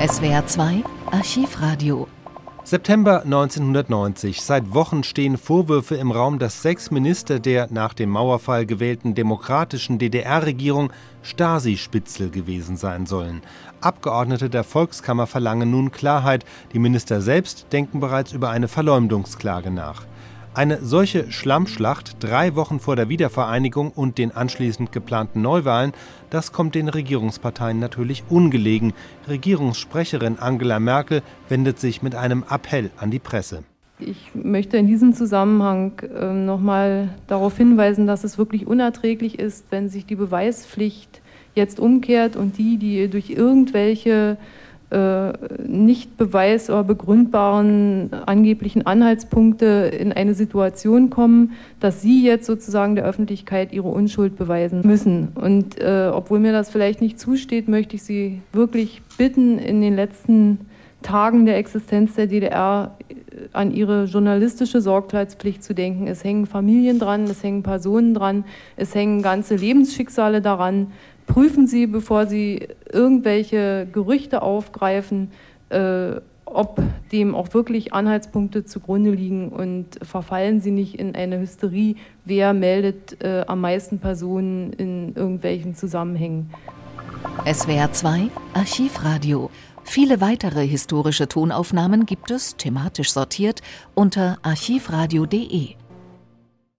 SWR 2 Archivradio September 1990. Seit Wochen stehen Vorwürfe im Raum, dass sechs Minister der nach dem Mauerfall gewählten demokratischen DDR-Regierung Stasi-Spitzel gewesen sein sollen. Abgeordnete der Volkskammer verlangen nun Klarheit. Die Minister selbst denken bereits über eine Verleumdungsklage nach. Eine solche Schlammschlacht drei Wochen vor der Wiedervereinigung und den anschließend geplanten Neuwahlen, das kommt den Regierungsparteien natürlich ungelegen. Regierungssprecherin Angela Merkel wendet sich mit einem Appell an die Presse. Ich möchte in diesem Zusammenhang äh, nochmal darauf hinweisen, dass es wirklich unerträglich ist, wenn sich die Beweispflicht jetzt umkehrt und die, die durch irgendwelche nicht beweis- oder begründbaren angeblichen Anhaltspunkte in eine Situation kommen, dass sie jetzt sozusagen der Öffentlichkeit ihre Unschuld beweisen müssen. Und äh, obwohl mir das vielleicht nicht zusteht, möchte ich Sie wirklich bitten, in den letzten Tagen der Existenz der DDR äh, an ihre journalistische Sorgfaltspflicht zu denken. Es hängen Familien dran, es hängen Personen dran, es hängen ganze Lebensschicksale daran prüfen Sie, bevor Sie irgendwelche Gerüchte aufgreifen, äh, ob dem auch wirklich Anhaltspunkte zugrunde liegen und verfallen Sie nicht in eine Hysterie, wer meldet äh, am meisten Personen in irgendwelchen Zusammenhängen. SWR 2 Archivradio. Viele weitere historische Tonaufnahmen gibt es, thematisch sortiert, unter archivradio.de.